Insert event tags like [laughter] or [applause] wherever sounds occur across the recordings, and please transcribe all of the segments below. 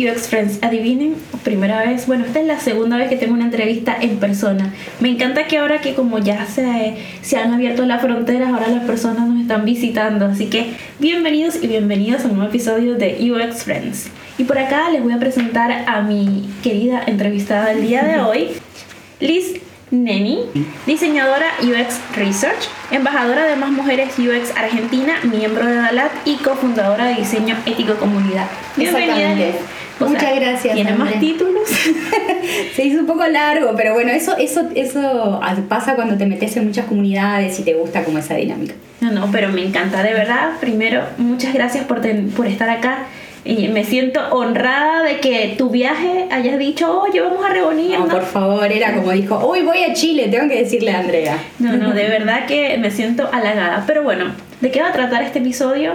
UX Friends, adivinen, primera vez, bueno, esta es la segunda vez que tengo una entrevista en persona. Me encanta que ahora que como ya se, se han abierto las fronteras, ahora las personas nos están visitando. Así que bienvenidos y bienvenidas a un nuevo episodio de UX Friends. Y por acá les voy a presentar a mi querida entrevistada del día de hoy, Liz Neni, diseñadora UX Research, embajadora de Más Mujeres UX Argentina, miembro de DALAT y cofundadora de Diseño Ético Comunidad. Bienvenida. O Muchas sea, gracias. ¿Tiene más Andrea. títulos? [laughs] Se hizo un poco largo, pero bueno, eso, eso, eso pasa cuando te metes en muchas comunidades y te gusta como esa dinámica. No, no, pero me encanta, de verdad. Primero, muchas gracias por, ten- por estar acá. Y me siento honrada de que tu viaje hayas dicho, oye, vamos a reunirnos. No, por favor, era como dijo, hoy voy a Chile, tengo que decirle a Andrea. No, no, de [laughs] verdad que me siento halagada. Pero bueno, ¿de qué va a tratar este episodio?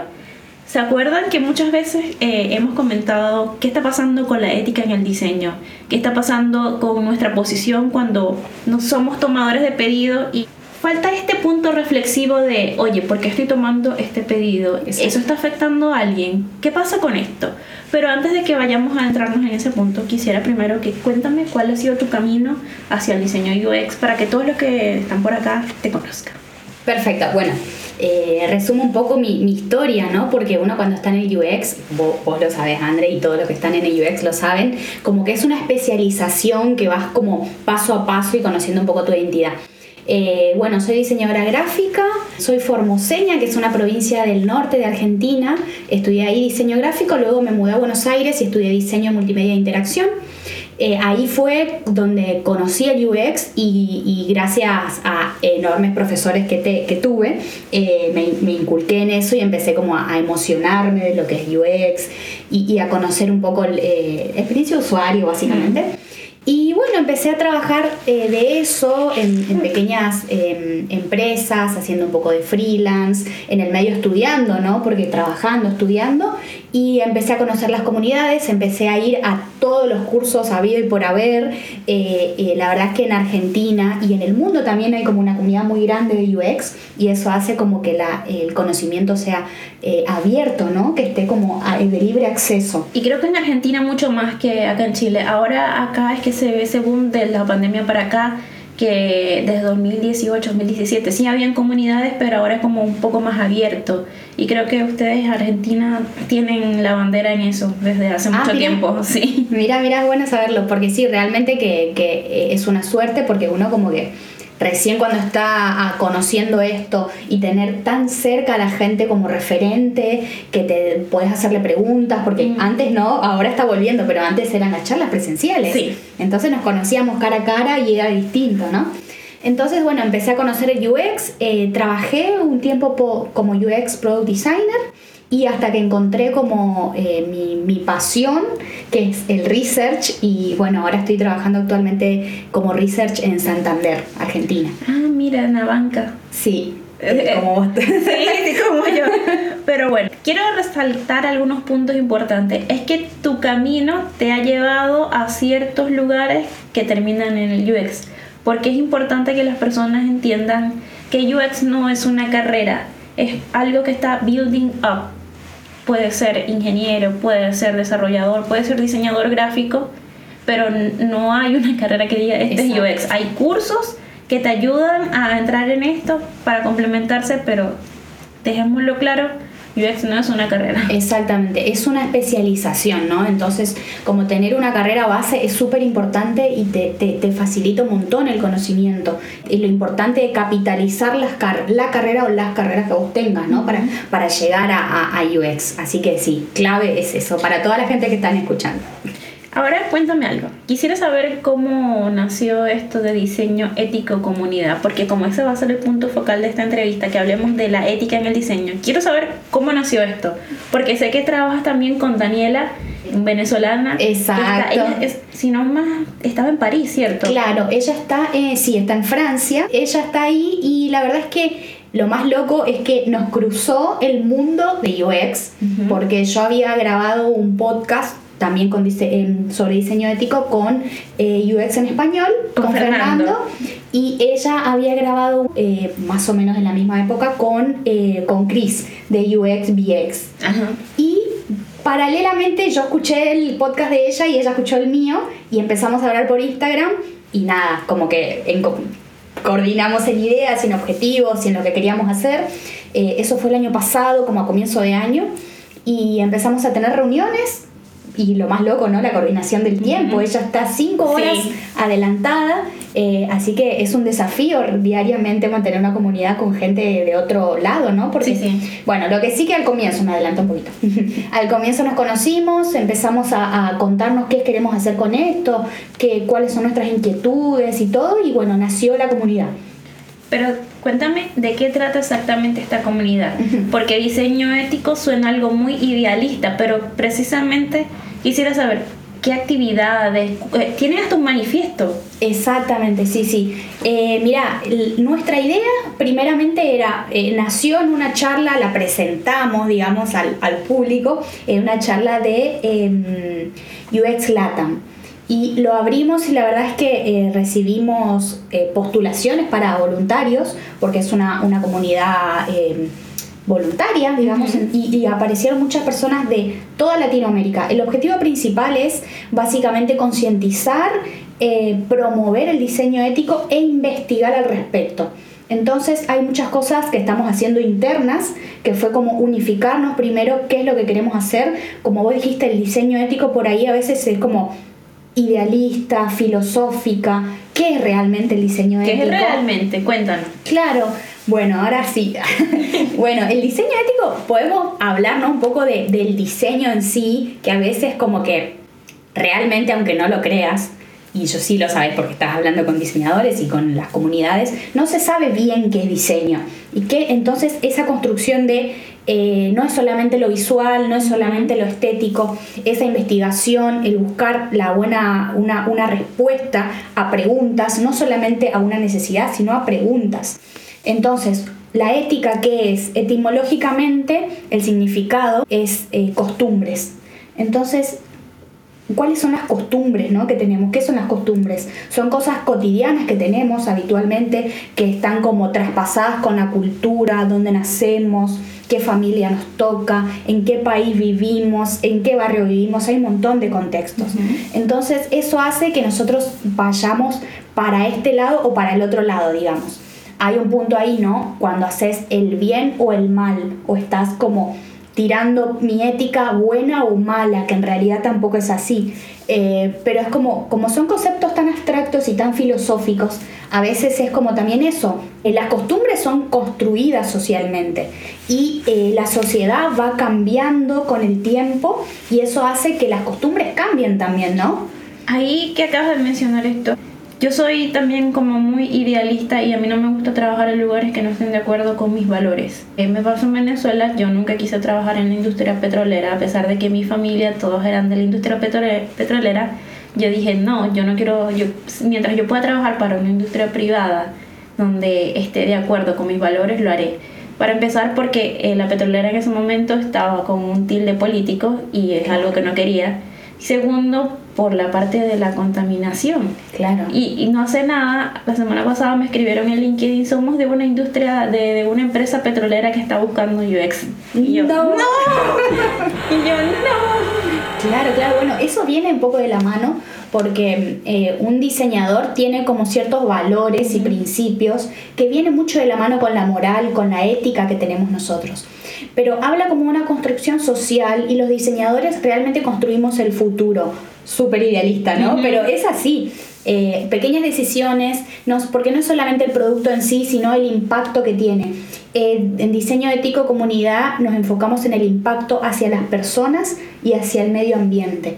¿Se acuerdan que muchas veces eh, hemos comentado qué está pasando con la ética en el diseño? ¿Qué está pasando con nuestra posición cuando no somos tomadores de pedido? Y falta este punto reflexivo de, oye, ¿por qué estoy tomando este pedido? ¿Eso está afectando a alguien? ¿Qué pasa con esto? Pero antes de que vayamos a entrarnos en ese punto, quisiera primero que cuéntame cuál ha sido tu camino hacia el diseño UX para que todos los que están por acá te conozcan. Perfecto, bueno, eh, resumo un poco mi, historia, ¿no? Porque uno cuando está en el UX, vos, vos lo sabes, Andre, y todos los que están en el UX lo saben, como que es una especialización que vas como paso a paso y conociendo un poco tu identidad. Eh, bueno, soy diseñadora gráfica, soy formoseña, que es una provincia del norte de Argentina. Estudié ahí diseño gráfico, luego me mudé a Buenos Aires y estudié diseño multimedia e interacción. Eh, ahí fue donde conocí el UX y, gracias a enormes profesores que, te- que tuve, eh, me, me inculqué en eso y empecé como a, emocionarme de lo que es UX y, y a conocer un poco el, eh, experiencia de usuario básicamente. Y bueno, empecé a trabajar eh, de eso en, en pequeñas em, empresas, haciendo un poco de freelance, en el medio estudiando, ¿no? Porque trabajando, estudiando, y empecé a conocer las comunidades, empecé a ir a todos los cursos habido y por haber. Eh, eh, la verdad es que en Argentina y en el mundo también hay como una comunidad muy grande de UX y eso hace como que la, el conocimiento sea eh, abierto, ¿no? Que esté como de libre acceso. Y creo que en Argentina mucho más que acá en Chile. Ahora acá es que se ve ese boom de la pandemia para acá, que desde 2018, 2017 sí habían comunidades, pero ahora es como un poco más abierto. Y creo que ustedes, Argentina, tienen la bandera en eso desde hace Ah, mucho mira. tiempo, [laughs] sí. Mira, mira, es bueno saberlo, porque sí, realmente que, que, eh, es una suerte, porque uno como que recién cuando está ah, conociendo esto y tener tan cerca a la gente como referente, que te puedes hacerle preguntas, porque Mm. antes no, ahora está volviendo, pero antes eran las charlas presenciales. Sí. Entonces nos conocíamos cara a cara y era distinto, ¿no? Entonces, bueno, empecé a conocer el UX, eh, trabajé un tiempo po- como UX Product Designer y hasta que encontré como eh, mi, mi pasión, que es el research, y bueno, ahora estoy trabajando actualmente como research en Santander, Argentina. Ah, mira, en la banca. Sí, Eh, como vos. Sí, sí, [laughs] como yo. Pero bueno, quiero resaltar algunos puntos importantes. Es que tu camino te ha llevado a ciertos lugares que terminan en el UX. Porque es importante que las personas entiendan que UX no es una carrera, es algo que está building up. Puede ser ingeniero, puede ser desarrollador, puede ser diseñador gráfico, pero no hay una [laughs] carrera que diga este Exacto. es UX. Hay cursos que te ayudan a entrar en esto para complementarse, pero dejémoslo claro, UX no es una carrera. Exactamente, es una especialización, ¿no? Entonces, como tener una carrera base es súper importante y te, te- te facilita un montón el conocimiento. Y lo importante es capitalizar las car- la carrera o las carreras que vos tengas, ¿no? Para, para llegar a, a- a UX. Así que sí, clave es eso, para toda la gente que están escuchando. Ahora cuéntame algo. Quisiera saber cómo nació esto de diseño ético comunidad, porque como ese va a ser el punto focal de esta entrevista, que hablemos de la ética en el diseño, quiero saber cómo nació esto, porque sé que trabajas también con Daniela, venezolana. está- Exacto. ella es- si no más, estaba en París, ¿cierto? Claro, ella está, eh, sí, está en Francia, ella está ahí y la verdad es que lo más loco es que nos cruzó el mundo de UX, porque yo había grabado un podcast también con em, sobre diseño ético con eh, UX en español, Con con, Fernando. Fernando. y ella había grabado eh, más o menos en la misma época con, eh, con Chris de UX VX. Ajá. Y Paralelamente yo escuché el podcast de ella y ella escuchó el mío y empezamos a hablar por Instagram y nada, como que coordinamos en ideas, en objetivos y en lo que queríamos hacer. Eh, eso fue el año pasado, como a comienzo de año, y empezamos a tener reuniones y lo más loco, ¿no? La coordinación del tiempo. Ella está cinco horas adelantada, eh, así que es un desafío diariamente mantener una comunidad con gente de otro lado, ¿no? Porque, sí, bueno, lo que sí que al comienzo, me adelanto un poquito, [laughs] al comienzo nos conocimos, empezamos a, contarnos qué queremos hacer con esto, qué, cuáles son nuestras inquietudes y todo, y bueno, nació la comunidad. Pero cuéntame de qué trata exactamente esta comunidad, porque diseño ético suena algo muy idealista, pero precisamente Quisiera saber, ¿qué actividades? Eh, ¿Tienen hasta un manifiesto? Exactamente, sí, sí. Eh, mira, nuestra idea primeramente era, eh, nació en una charla, la presentamos, digamos, al, público, en una charla de em, UX Latam. Y lo abrimos y la verdad es que recibimos postulaciones para voluntarios, porque es una, una comunidad em, voluntaria, digamos, y, aparecieron muchas personas de toda Latinoamérica. El objetivo principal es básicamente concientizar, eh, promover el diseño ético e investigar al respecto. Entonces hay muchas cosas que estamos haciendo internas, que fue como unificarnos primero qué es lo que queremos hacer. Como vos dijiste, el diseño ético por ahí a veces es como idealista, filosófica. ¿Qué es realmente el diseño ético? ¿Qué es realmente? Cuéntanos. Claro, bueno, ahora sí. [laughs] bueno, el diseño ético, podemos hablarnos un poco de, del diseño en sí, que a veces como que realmente, aunque no lo creas, y yo sí lo sabes porque estás hablando con diseñadores y con las comunidades, no se sabe bien qué es diseño. Y que entonces esa construcción de eh, no es solamente lo visual, no es solamente lo estético, esa investigación, el buscar la buena, una, una respuesta a preguntas, no solamente a una necesidad, sino a preguntas. Entonces, la ética, ¿qué es? Etimológicamente, el significado es eh, costumbres. Entonces, ¿cuáles son las costumbres ¿no? que tenemos? ¿Qué son las costumbres? Son cosas cotidianas que tenemos habitualmente, que están como traspasadas con la cultura, dónde nacemos, qué familia nos toca, en qué país vivimos, en qué barrio vivimos, hay un montón de contextos. Entonces, eso hace que nosotros vayamos para este lado o para el otro lado, digamos hay un punto ahí, ¿no? Cuando haces el bien o el mal, o estás como tirando mi ética buena o mala, que en realidad tampoco es así. Eh, pero es como, como son conceptos tan abstractos y tan filosóficos, a veces es como también eso. Eh, las costumbres son construidas socialmente y eh, la sociedad va cambiando con el tiempo y eso hace que las costumbres cambien también, ¿no? Ahí que acabas de mencionar esto, yo soy también como muy idealista y a mí no me gusta trabajar en lugares que no estén de acuerdo con mis valores. Eh, me pasó en Venezuela, yo nunca quise trabajar en la industria petrolera, a pesar de que mi familia todos eran de la industria petrolera. Yo dije, no, yo no quiero, yo, mientras yo pueda trabajar para una industria privada donde esté de acuerdo con mis valores, lo haré. Para empezar, porque eh, la petrolera en ese momento estaba con un tilde político y es algo que no quería. Segundo, por la parte de la contaminación. Claro. Y, no hace nada, la semana pasada me escribieron en LinkedIn, somos de una industria, de, una empresa petrolera que está buscando UX. Y yo, no. [laughs] y yo, no. Claro, claro, bueno, eso viene un poco de la mano porque eh, un diseñador tiene como ciertos valores y principios que vienen mucho de la mano con la moral, con la ética que tenemos nosotros pero habla como una construcción social y los diseñadores realmente construimos el futuro. Súper idealista, ¿no? Pero es así. Eh, pequeñas decisiones, no, porque no es solamente el producto en sí, sino el impacto que tiene. Eh, en diseño ético comunidad nos enfocamos en el impacto hacia las personas y hacia el medio ambiente.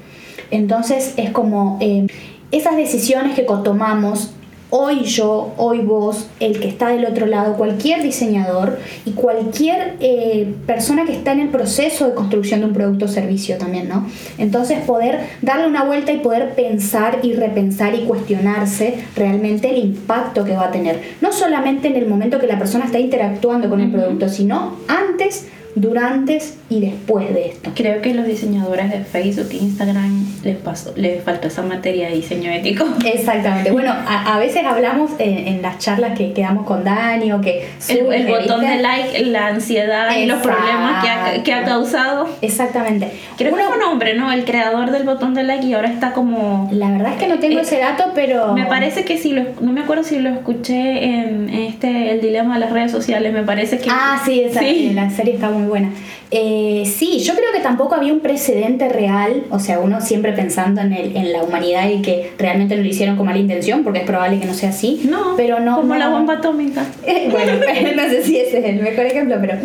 Entonces es como eh, esas decisiones que tomamos hoy yo, hoy vos, el que está del otro lado, cualquier diseñador y cualquier eh, persona que está en el proceso de construcción de un producto o servicio también, ¿no? Entonces poder darle una vuelta y poder pensar y repensar y cuestionarse realmente el impacto que va a tener. No solamente en el momento que la persona está interactuando con el producto, sino antes durante y después de esto. Creo que los diseñadores de Facebook e Instagram les, pasó, les faltó esa materia de diseño ético. Exactamente. Bueno, [laughs] a, veces hablamos en, las charlas que quedamos con Dani o que... el, el botón de like, la ansiedad y los problemas que ha, que ha causado. Exactamente. Creo que un hombre, ¿no? El creador del botón de like y ahora está como... La verdad es que no tengo eh, ese dato, pero... Me parece que sí, lo, no me acuerdo si lo escuché en este El Dilema de las Redes Sociales, me parece que... Ah, sí, sí. la serie está muy buena. Eh, sí, yo creo que tampoco había un precedente real, o sea, uno siempre pensando en, el, en la humanidad y que realmente no lo hicieron con mala intención, porque es probable que no sea así. No, pero no. Como la bomba atómica. [laughs] bueno, [laughs] no sé si ese es el mejor ejemplo, pero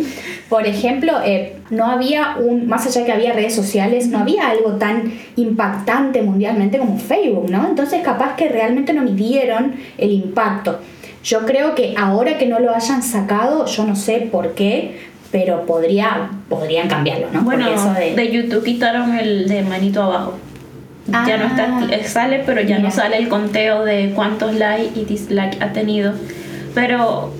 por ejemplo, eh, no había un, más allá de que había redes sociales, no había algo tan impactante mundialmente como Facebook, ¿no? Entonces, capaz que realmente no midieron el impacto. Yo creo que ahora que no lo hayan sacado, yo no sé por qué, pero podría, podrían cambiarlo, ¿no? Bueno, de... YouTube quitaron el de manito abajo. Ya no está, ah. sale, pero ya no sale el conteo de cuántos likes y dislikes ha tenido. Pero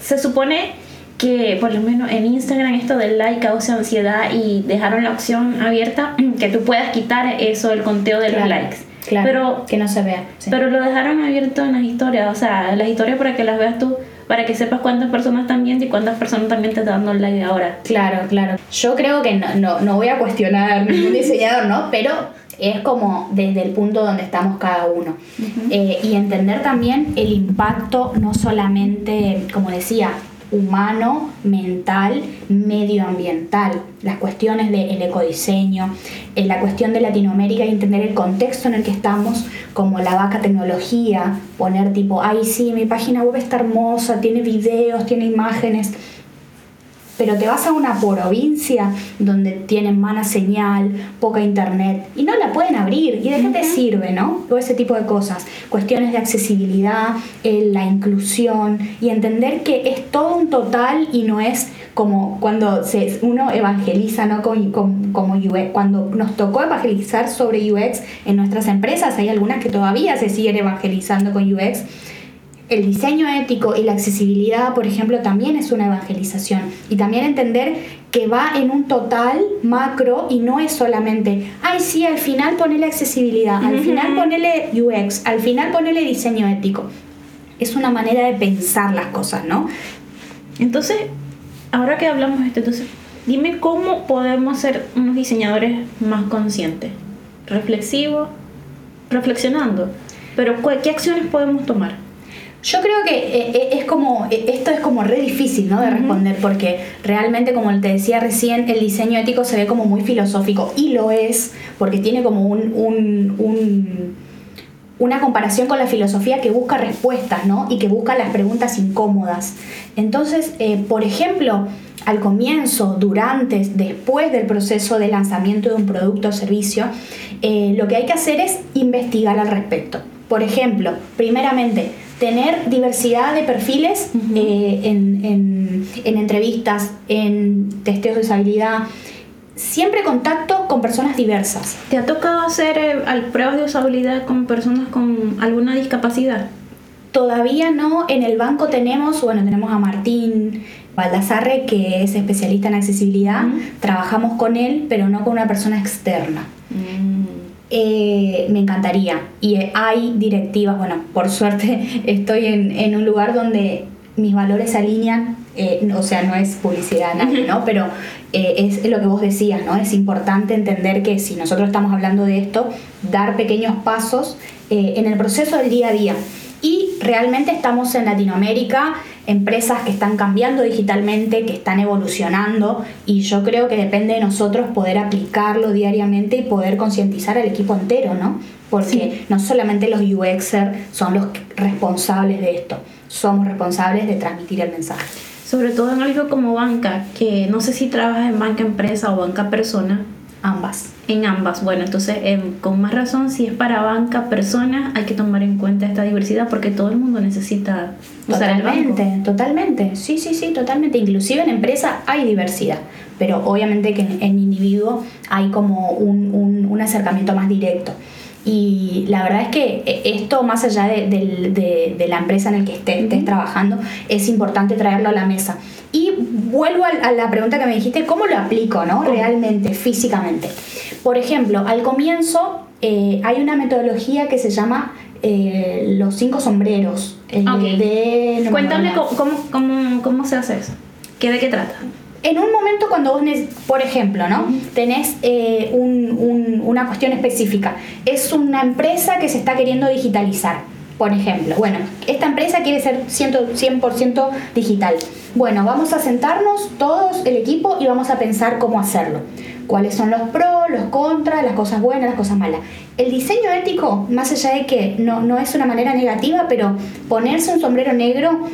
se supone que por lo menos en Instagram esto del like causa ansiedad y dejaron la opción abierta [clears throat] que tú puedas quitar eso del conteo de los likes. Claro, pero, que no se vea. Pero lo dejaron abierto en las historias, o sea, las historias para que las veas tú para que sepas cuántas personas están viendo y cuántas personas también te están dando like ahora. Claro, claro. Yo creo que no, no, no voy a cuestionar ningún [laughs] diseñador, ¿no? Pero es como desde el punto donde estamos cada uno. Eh, y entender también el impacto, no solamente, como decía, humano, mental, medioambiental, las cuestiones del ecodiseño, en la cuestión de Latinoamérica y entender el contexto en el que estamos, como la vaca tecnología, poner tipo, ay sí, mi página web está hermosa, tiene videos, tiene imágenes, pero te vas a una provincia donde tienen mala señal, poca internet y no la pueden abrir. ¿Y de qué te sirve, no? Todo ese tipo de cosas. Cuestiones de accesibilidad, la inclusión y entender que es todo un total y no es como cuando se, uno evangeliza, ¿no? Como, como, UX. Cuando nos tocó evangelizar sobre UX en nuestras empresas, hay algunas que todavía se siguen evangelizando con UX el diseño ético y la accesibilidad, por ejemplo, también es una evangelización. Y también entender que va en un total macro y no es solamente, ay, sí, al final ponele accesibilidad, al final ponele UX, al final ponele diseño ético. Es una manera de pensar las cosas, ¿no? Entonces, ahora que hablamos de esto, entonces, dime cómo podemos ser unos diseñadores más conscientes, reflexivos, reflexionando. Pero, ¿qué acciones podemos tomar? Yo creo que eh, eh, es como, eh, esto es como re difícil ¿no? de responder porque realmente, como te decía recién, el diseño ético se ve como muy filosófico y lo es porque tiene como un, un, una comparación con la filosofía que busca respuestas ¿no? y que busca las preguntas incómodas. Entonces, por ejemplo, al comienzo, durante, después del proceso de lanzamiento de un producto o servicio, lo que hay que hacer es investigar al respecto. Por ejemplo, primeramente, tener diversidad de perfiles eh, en, entrevistas, en testeos de usabilidad, siempre contacto con personas diversas. ¿Te ha tocado hacer eh, pruebas de usabilidad con personas con alguna discapacidad? Todavía no, en el banco tenemos, bueno, tenemos a Martín Baldassarre, que es especialista en accesibilidad, trabajamos con él, pero no con una persona externa. Mm. Eh, me encantaría. Y hay directivas, bueno, por suerte [laughs] estoy en, un lugar donde mis valores se alinean, eh, o sea, no es publicidad nadie, ¿no? Pero eh, es lo que vos decías, ¿no? Es importante entender que si nosotros estamos hablando de esto, dar pequeños pasos en el proceso del día a día. Y realmente estamos en Latinoamérica, empresas que están cambiando digitalmente, que están evolucionando y yo creo que depende de nosotros poder aplicarlo diariamente y poder concientizar al equipo entero, ¿no? Porque no solamente los UXer son los responsables de esto, somos responsables de transmitir el mensaje. Sobre todo en algo como banca, que no sé si trabajas en banca empresa o banca persona, Ambas. En ambas. Bueno, entonces, em, con más razón, si es para banca, personas, hay que tomar en cuenta esta diversidad porque todo el mundo necesita usar totalmente, Totalmente, sí, sí, sí, totalmente. Inclusive en empresa hay diversidad, pero obviamente que en, individuo hay como un, un, acercamiento más directo. Y la verdad es que eh, esto, más allá de, de, de, la empresa en la que estés, estés trabajando, es importante traerlo a la mesa. Y vuelvo a, la pregunta que me dijiste, ¿cómo lo aplico, no? Realmente, físicamente. Por ejemplo, al comienzo eh, hay una metodología que se llama eh, los cinco sombreros. de, Cuéntame cómo, cómo, se hace eso. ¿Qué, ¿De qué trata? En un momento cuando vos, por ejemplo, ¿no? tenés una cuestión específica, es una empresa que se está queriendo digitalizar por ejemplo, bueno, esta empresa quiere ser 100%, digital. Bueno, vamos a sentarnos todos el equipo y vamos a pensar cómo hacerlo. Cuáles son los pros, los contras, las cosas buenas, las cosas malas. El diseño ético, más allá de que no, no es una manera negativa, pero ponerse un sombrero negro,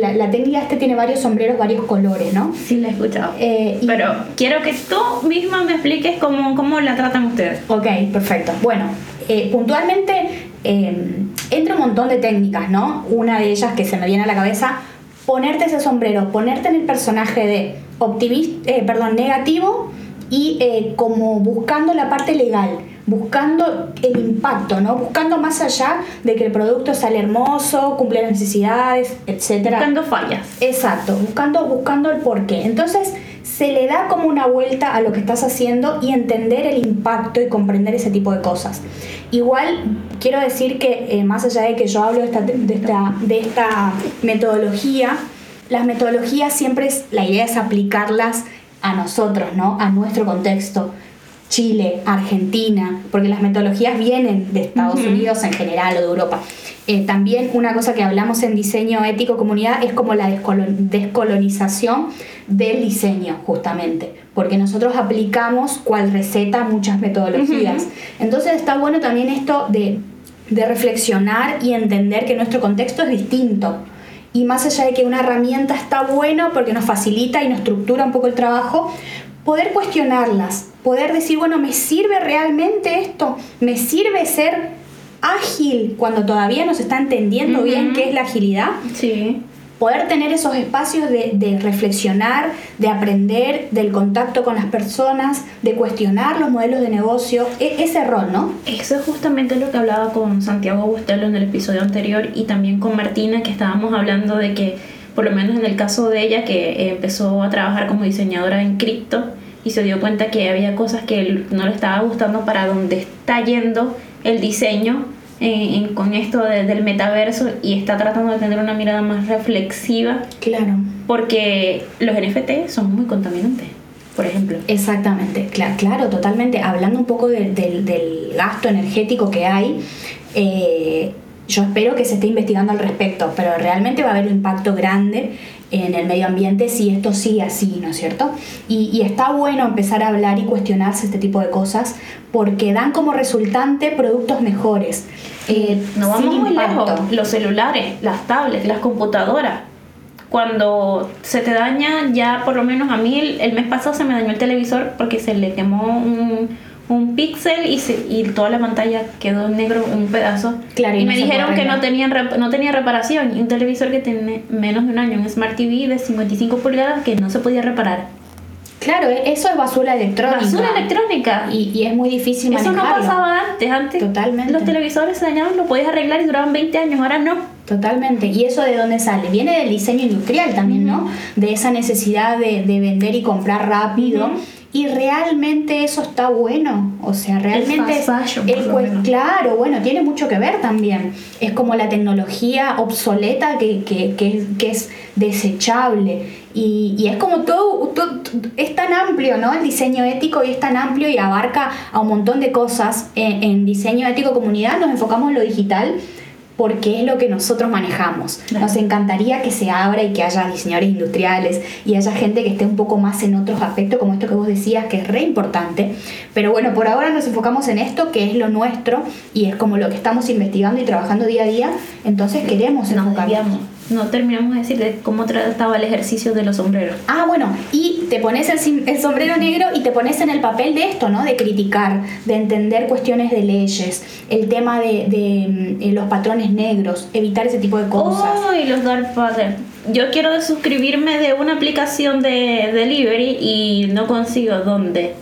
la, técnica este tiene varios sombreros, varios colores, ¿no? Sí, la he escuchado. Eh, pero quiero que tú misma me expliques cómo, cómo la tratan ustedes. Ok, perfecto. Bueno, eh, puntualmente eh, entra un montón de técnicas, ¿no? Una de ellas que se me viene a la cabeza, ponerte ese sombrero, ponerte en el personaje de optimista, eh, perdón, negativo y eh, como buscando la parte legal, buscando el impacto, ¿no? Buscando más allá de que el producto sale hermoso, cumple las necesidades, etcétera. Buscando fallas. Exacto, buscando, buscando el porqué. Entonces, se le da como una vuelta a lo que estás haciendo y entender el impacto y comprender ese tipo de cosas. Igual quiero decir que eh, más allá de que yo hablo de esta, de esta, metodología, las metodologías siempre es, la idea es aplicarlas a nosotros, ¿no? A nuestro contexto. Chile, Argentina, porque las metodologías vienen de Estados Unidos en general o de Europa. Eh, también una cosa que hablamos en diseño ético comunidad es como la descolonización del diseño, justamente, porque nosotros aplicamos cual receta muchas metodologías. Entonces está bueno también esto de, de reflexionar y entender que nuestro contexto es distinto. Y más allá de que una herramienta está buena porque nos facilita y nos estructura un poco el trabajo, poder cuestionarlas, poder decir, bueno, ¿me sirve realmente esto? ¿Me sirve ser ágil cuando todavía no se está entendiendo bien qué es la agilidad. Sí. Poder tener esos espacios de, reflexionar, de aprender, del contacto con las personas, de cuestionar los modelos de negocio, e, ese rol, ¿no? Eso es justamente lo que hablaba con Santiago Bustelo en el episodio anterior y también con Martina, que estábamos hablando de que, por lo menos en el caso de ella, que empezó a trabajar como diseñadora en cripto y se dio cuenta que había cosas que no le estaba gustando para donde está yendo el diseño con esto del metaverso y está tratando de tener una mirada más reflexiva. Claro. Porque los NFT son muy contaminantes, por ejemplo. Exactamente, claro, claro totalmente. Hablando un poco del gasto energético que hay, eh, yo espero que se esté investigando al respecto, pero realmente va a haber un impacto grande en el medio ambiente si esto sigue así, ¿no es cierto? Y, está bueno empezar a hablar y cuestionarse este tipo de cosas porque dan como resultante productos mejores. Eh, no vamos muy lejos, los celulares, las tablets, las computadoras. Cuando se te daña, ya por lo menos a mí el, el mes pasado se me dañó el televisor porque se le quemó un, un píxel y, y toda la pantalla quedó en negro un pedazo. Claro, y, me dijeron que no, tenían no tenía reparación. Y un televisor que tiene menos de un año, un Smart TV de 55 pulgadas que no se podía reparar. Claro, e-, eso es basura electrónica. Basura electrónica. Y, y es muy difícil manejarlo. Eso no pasaba antes. Antes Totalmente. los televisores se dañaban, lo podías arreglar y duraban 20 años. Ahora no. Totalmente. ¿Y eso de dónde sale? Viene del diseño industrial también, ¿no? De esa necesidad de, de vender y comprar rápido y realmente eso está bueno. O sea, realmente. El claro, bueno, tiene mucho que ver también. Es como la tecnología obsoleta que, que, que, es desechable. Y, y, es como todo, es tan amplio, ¿no? El diseño ético y es tan amplio y abarca a un montón de cosas. En, en diseño ético comunidad nos enfocamos en lo digital porque es lo que nosotros manejamos. Nos encantaría que se abra y que haya diseñadores industriales y haya gente que esté un poco más en otros aspectos, como esto que vos decías, que es re importante. Pero bueno, por ahora nos enfocamos en esto, que es lo nuestro y es como lo que estamos investigando y trabajando día a día. Entonces queremos enfocarnos no terminamos de decir de cómo trataba el ejercicio de los sombreros. Ah, bueno, y te pones el, sombrero negro y te pones en el papel de esto, ¿no? De criticar, de entender cuestiones de leyes, el tema de, de, mm, los patrones negros, evitar ese tipo de cosas. Oh, y los dark patterns. Yo quiero suscribirme de una aplicación de delivery y no consigo dónde.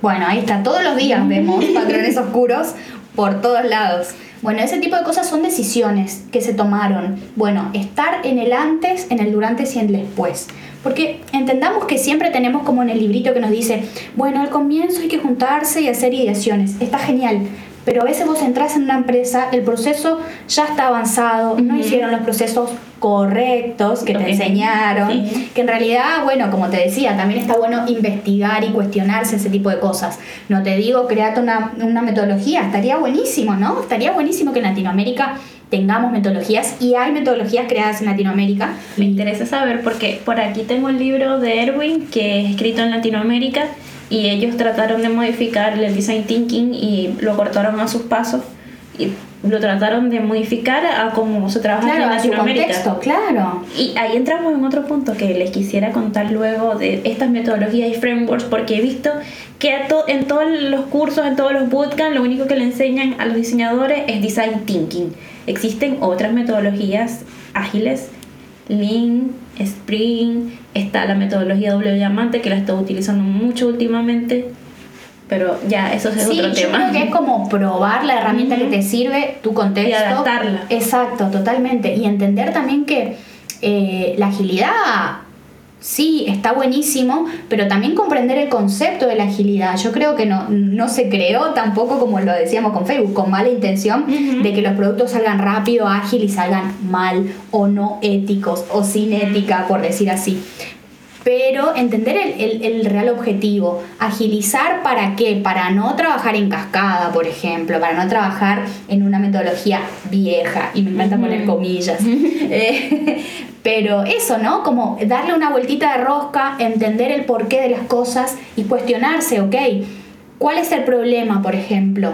Bueno, ahí está, todos los días vemos [laughs] patrones oscuros por todos lados. Bueno, ese tipo de cosas son decisiones que se tomaron. Bueno, estar en el antes, en el durante y en el después. Porque entendamos que siempre tenemos como en el librito que nos dice, bueno, al comienzo hay que juntarse y hacer ideaciones. Está genial pero a veces vos entras en una empresa, el proceso ya está avanzado, no hicieron los procesos correctos que te enseñaron, que en realidad, bueno, como te decía, también está bueno investigar y cuestionarse ese tipo de cosas. No te digo, create una, una metodología, estaría buenísimo, ¿no? Estaría buenísimo que en Latinoamérica tengamos metodologías y hay metodologías creadas en Latinoamérica. Me interesa saber porque por aquí tengo el libro de Erwin que es escrito en Latinoamérica y ellos trataron de modificar el design thinking y lo cortaron a sus pasos y lo trataron de modificar a cómo se trabaja en Latinoamérica. Contexto, claro. Y ahí entramos en otro punto que les quisiera contar luego de estas metodologías y frameworks porque he visto que en todos los cursos, en todos los bootcamps, lo único que le enseñan a los diseñadores es design thinking. Existen otras metodologías ágiles, Lean, Spring, está la metodología doble diamante que la estoy utilizando mucho últimamente, pero ya eso es otro tema. Creo que es como probar la herramienta que te sirve, tu contexto. Y adaptarla. Exacto, totalmente. Y entender también que eh, la agilidad sí, está buenísimo, pero también comprender el concepto de la agilidad. Yo creo que no, no se creó tampoco, como lo decíamos con Facebook, con mala intención de que los productos salgan rápido, ágil y salgan mal o no éticos o sin ética, por decir así pero entender el, real objetivo. Agilizar para qué? Para no trabajar en cascada, por ejemplo, para no trabajar en una metodología vieja, y me encanta poner comillas. [laughs] Eh, pero eso, ¿no? Como darle una vueltita de rosca, entender el porqué de las cosas y cuestionarse, ok, ¿cuál es el problema, por ejemplo?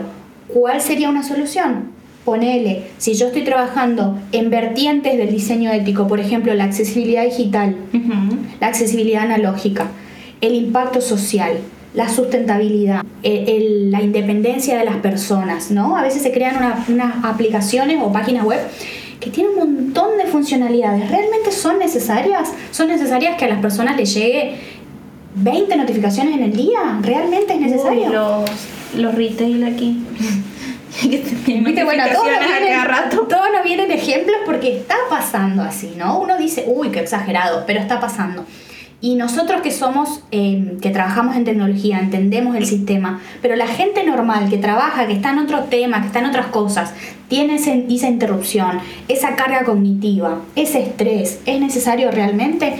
¿Cuál sería una solución? Ponele, si yo estoy trabajando en vertientes del diseño ético, por ejemplo, la accesibilidad digital, la accesibilidad analógica, el impacto social, la sustentabilidad, la independencia de las personas, ¿no? A veces se crean unas aplicaciones o páginas web que tienen un montón de funcionalidades. ¿Realmente son necesarias? ¿Son necesarias que a las personas les llegue 20 notificaciones en el día? ¿Realmente es necesario? los, los retail aquí. [laughs] [laughs] Viste, bueno, todos nos, vienen, ejemplos porque está pasando así, ¿no? Uno dice, uy, qué exagerado, pero está pasando. Y nosotros que somos, em, que trabajamos en tecnología, entendemos el sistema, pero la gente normal que trabaja, que está en otro tema, que está en otras cosas, tiene esa interrupción, esa carga cognitiva, ese estrés, ¿es necesario realmente?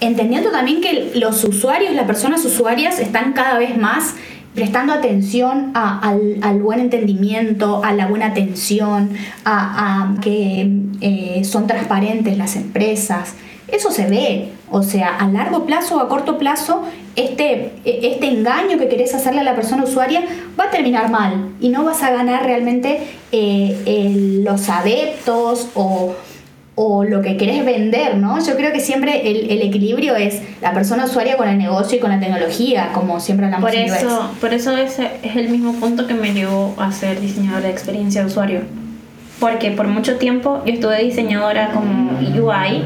Entendiendo también que los usuarios, las personas usuarias están cada vez más prestando atención al, buen entendimiento, a la buena atención, a, que eh, son transparentes las empresas. Eso se ve, o sea, a largo plazo o a corto plazo, este, este engaño que querés hacerle a la persona usuaria va a terminar mal y no vas a ganar realmente eh, los adeptos o, o lo que querés vender, ¿no? Yo creo que siempre el, equilibrio es la persona usuaria con el negocio y con la tecnología, como siempre hablamos por eso, Por eso ese es el mismo punto que me llevó a ser diseñadora de experiencia de usuario. Porque por mucho tiempo yo estuve diseñadora como UI,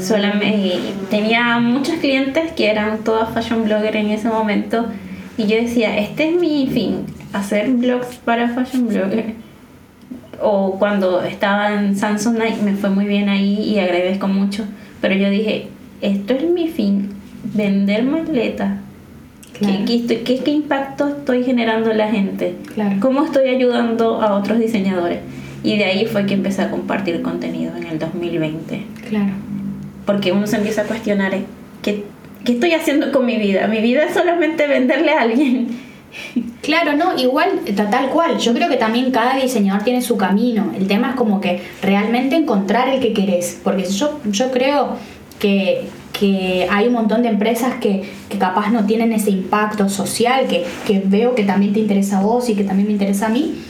solamente, tenía muchos clientes que eran todas fashion bloggers en ese momento, y yo decía, este es mi fin, hacer blogs para fashion bloggers o cuando estaba en Samsung Night me fue muy bien ahí y agradezco mucho. Pero yo dije, esto es mi fin, vender maletas. ¿Qué, qué, impacto estoy generando en la gente? ¿Cómo estoy ayudando a otros diseñadores? Y de ahí fue que empecé a compartir contenido en el 2020. Claro. Porque uno se empieza a cuestionar, ¿eh? ¿qué, qué estoy haciendo con mi vida? Mi vida es solamente venderle a alguien Claro, no, igual, tal cual. Yo creo que también cada diseñador tiene su camino. El tema es como que realmente encontrar el que querés. Porque yo, yo creo que, hay un montón de empresas que, que, capaz no tienen ese impacto social, que, que veo que también te interesa a vos y que también me interesa a mí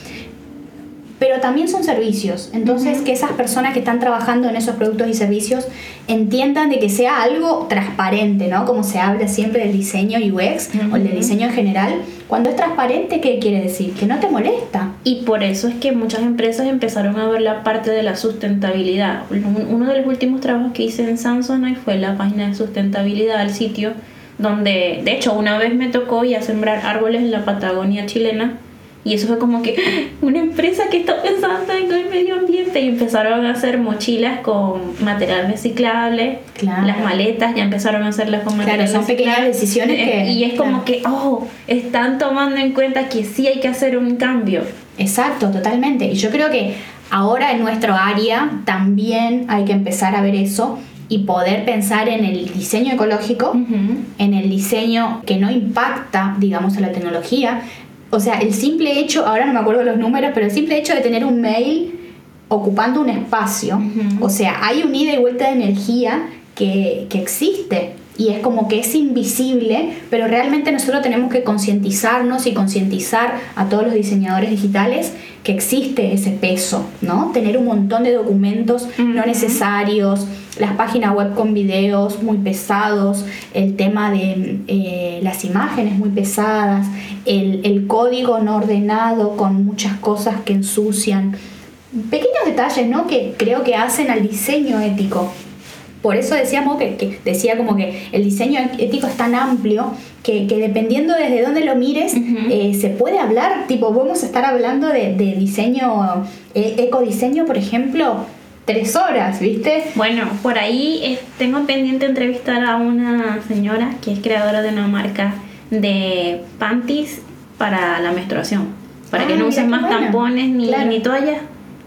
pero también son servicios. Entonces, que esas personas que están trabajando en esos productos y servicios entiendan de que sea algo transparente, ¿no? Como se habla siempre del diseño UX o del diseño en general. Cuando es transparente, ¿qué quiere decir? Que no te molesta. Y por eso es que muchas empresas empezaron a ver la parte de la sustentabilidad. Uno de los últimos trabajos que hice en Samsung fue la página de sustentabilidad del sitio donde, de hecho, una vez me tocó ir a sembrar árboles en la Patagonia chilena Y eso fue como que una empresa que está pensando en el medio ambiente y empezaron a hacer mochilas con material reciclable, las maletas ya empezaron a hacerlas con material Claro, son pequeñas decisiones eh, que... Y es como que, oh, están tomando en cuenta que sí hay que hacer un cambio. Exacto, totalmente. Y yo creo que ahora en nuestro área también hay que empezar a ver eso y poder pensar en el diseño ecológico, en el diseño que no impacta, digamos, a la tecnología, o sea, el simple hecho, ahora no me acuerdo los números, pero el simple hecho de tener un mail ocupando un espacio, o sea, hay un ida y vuelta de energía que, que existe y es como que es invisible, pero realmente nosotros tenemos que concientizarnos y concientizar a todos los diseñadores digitales que existe ese peso, ¿no? Tener un montón de documentos no necesarios, las páginas web con videos muy pesados, el tema de eh, las imágenes muy pesadas, el, el código no ordenado con muchas cosas que ensucian. Pequeños detalles, ¿no? Que creo que hacen al diseño ético por eso decíamos que, decía como que el diseño ético es tan amplio que, dependiendo desde dónde lo mires, eh, se puede hablar, tipo, vamos a estar hablando de, diseño, eh, ecodiseño, por ejemplo, tres horas, ¿viste? Bueno, por ahí eh, tengo pendiente entrevistar a una señora que es creadora de una marca de panties para la menstruación, para que ah, no usen más tampones ni, ni toallas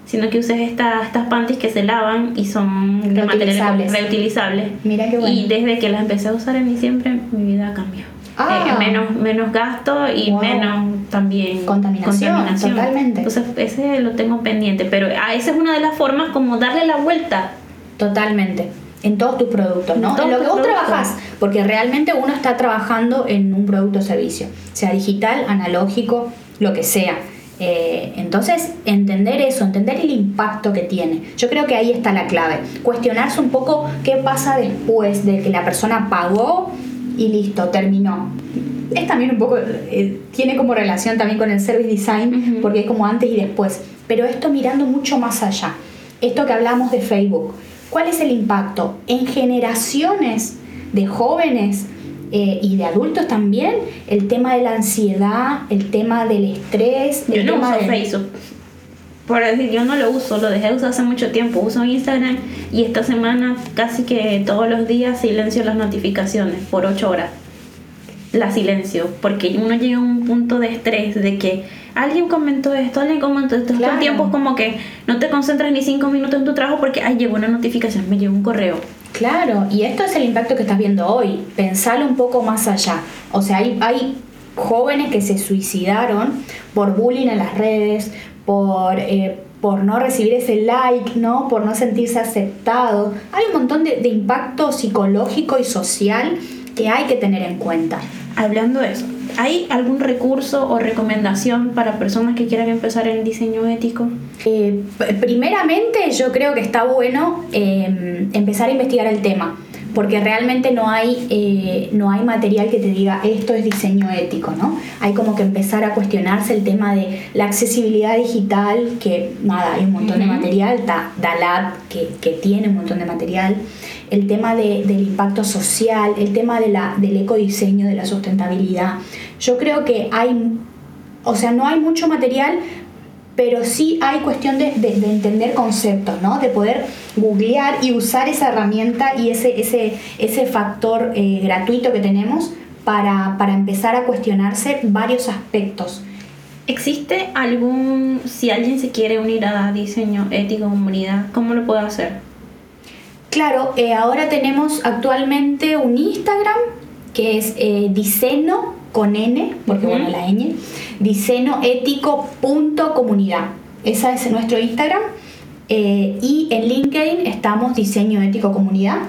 sino que uses estas estas panties que se lavan y son de materiales reutilizables. Mira qué bueno. Y desde que las empecé a usar en diciembre, mi vida cambió. Ah. Eh, menos, menos gasto y menos también contaminación, totalmente. Entonces ese lo tengo pendiente, pero a esa es una de las formas como darle la vuelta. Totalmente. En todos tus productos, ¿no? En, lo que vos trabajas, porque realmente uno está trabajando en un producto o servicio, sea digital, analógico, lo que sea. Eh, entonces, entender eso, entender el impacto que tiene. Yo creo que ahí está la clave. Cuestionarse un poco qué pasa después de que la persona pagó y listo, terminó. Es también un poco, eh, tiene como relación también con el service design, porque es como antes y después. Pero esto mirando mucho más allá. Esto que hablamos de Facebook. ¿Cuál es el impacto? En generaciones de jóvenes eh, y de adultos también, el tema de la ansiedad, el tema del estrés. Yo no uso Facebook. Por decir, yo no lo uso, lo dejé de usar hace mucho tiempo. Uso Instagram y esta semana casi que todos los días silencio las notificaciones por 8 horas. La silencio, porque uno llega a un punto de estrés de que alguien comentó esto, alguien comentó esto. Todo el tiempo es como que no te concentras ni 5 minutos en tu trabajo porque, ay, llegó una notificación, me llegó un correo Claro, y esto es el impacto que estás viendo hoy. Pensalo un poco más allá. O sea, hay, hay jóvenes que se suicidaron por bullying en las redes, por, eh, por no recibir ese like, ¿no? Por no sentirse aceptado. Hay un montón de, de impacto psicológico y social que hay que tener en cuenta. Hablando de eso, ¿hay algún recurso o recomendación para personas que quieran empezar en diseño ético? Eh, primeramente yo creo que está bueno em, empezar a investigar el tema porque realmente no hay, eh, no hay material que te diga esto es diseño ético, ¿no? Hay como que empezar a cuestionarse el tema de la accesibilidad digital, que nada, hay un montón de material, está Dalab, que, que, tiene un montón de material, el tema de, del impacto social, el tema de la, del ecodiseño, de la sustentabilidad. Yo creo que hay, o sea, no hay mucho material, pero sí hay cuestión de, de, entender conceptos, ¿no? De poder googlear y usar esa herramienta y ese, ese, ese factor eh, gratuito que tenemos para, para empezar a cuestionarse varios aspectos. ¿Existe algún, si alguien se quiere unir a diseño ético comunidad, cómo lo puede hacer? Claro, eh, ahora tenemos actualmente un Instagram que es eh, diseño con N, porque bueno, la N, diseñoético.comunidad. Esa es nuestro Instagram. Eh, y en LinkedIn estamos Diseño Ético Comunidad.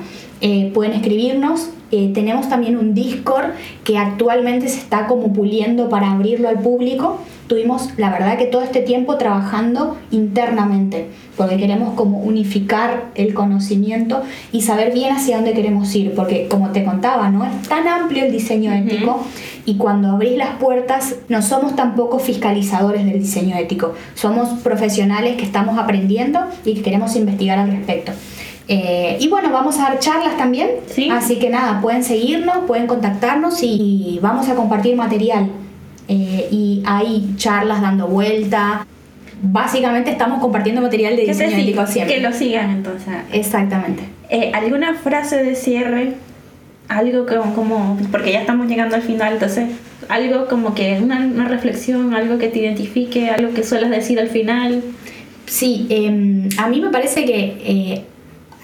pueden escribirnos. tenemos también un Discord que actualmente se está como puliendo para abrirlo al público tuvimos la verdad que todo este tiempo trabajando internamente, porque queremos como unificar el conocimiento y saber bien hacia dónde queremos ir, porque como te contaba, ¿no? Es tan amplio el diseño ético y cuando abrís las puertas no somos tampoco fiscalizadores del diseño ético, somos profesionales que estamos aprendiendo y que queremos investigar al respecto. Eh, y bueno, vamos a dar charlas también. Así que nada, pueden seguirnos, pueden contactarnos y vamos a compartir material eh, y hay charlas dando vuelta. Básicamente estamos compartiendo material de diseño ético siempre. Que lo sigan entonces. Exactamente. Eh, ¿Alguna frase de cierre? Algo como, como, porque ya estamos llegando al final, entonces, algo como que una, una reflexión, algo que te identifique, algo que suelas decir al final. Sí, em, a mí me parece que eh,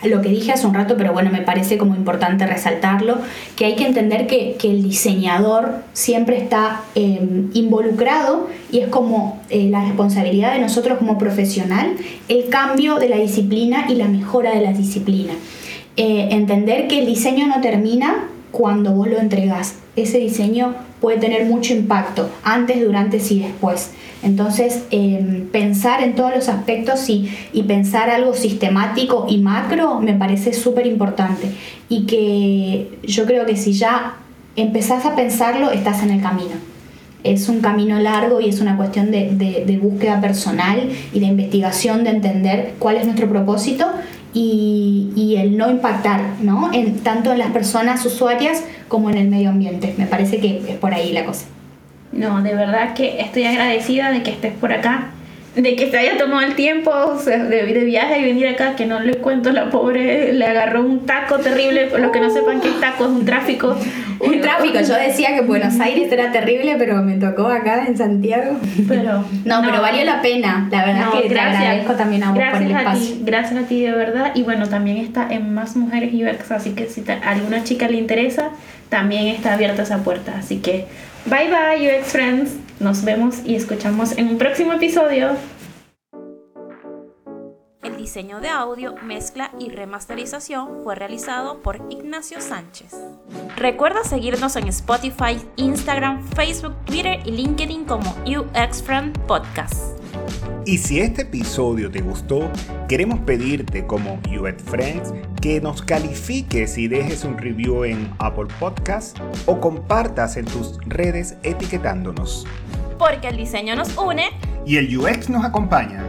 lo que dije hace un rato, pero bueno, me parece como importante resaltarlo, que hay que entender que, el diseñador siempre está em, involucrado y es como eh, la responsabilidad de nosotros como profesional el cambio de la disciplina y la mejora de la disciplina. Eh, entender que el diseño no termina cuando vos lo entregas. Ese diseño puede tener mucho impacto antes, durante y después. Entonces, em, pensar en todos los aspectos y, pensar algo sistemático y macro me parece súper importante. Y que yo creo que si ya empezás a pensarlo, estás en el camino. Es un camino largo y es una cuestión de búsqueda personal y de investigación, de entender cuál es nuestro propósito y, y, el no impactar, ¿no? En, tanto en las personas usuarias como en el medio ambiente. Me parece que es por ahí la cosa. No, de verdad que estoy agradecida de que estés por acá, de que se haya tomado el tiempo de, de, viaje y venir acá, que no le cuento, la pobre le agarró un taco terrible, por lo que no sepan qué es taco, es un tráfico. un tráfico, yo decía que Buenos Aires era terrible, pero me tocó acá en Santiago. Pero, no, pero valió la pena, la verdad que gracias, te agradezco también a vos por el espacio. A ti, gracias a ti de verdad, y bueno, también está en Más Mujeres UX, así que si a alguna chica le interesa, también está abierta esa puerta, así que Bye bye UX Friends. Nos vemos y escuchamos en un próximo episodio. El diseño de audio, mezcla y remasterización fue realizado por Ignacio Sánchez. Recuerda seguirnos en Spotify, Instagram, Facebook, Twitter y LinkedIn como UX Friend Podcast. Y si este episodio te gustó, queremos pedirte como UX Friends que nos califiques y dejes un review en Apple Podcast o compartas en tus redes etiquetándonos. Porque el diseño nos une y el UX nos acompaña.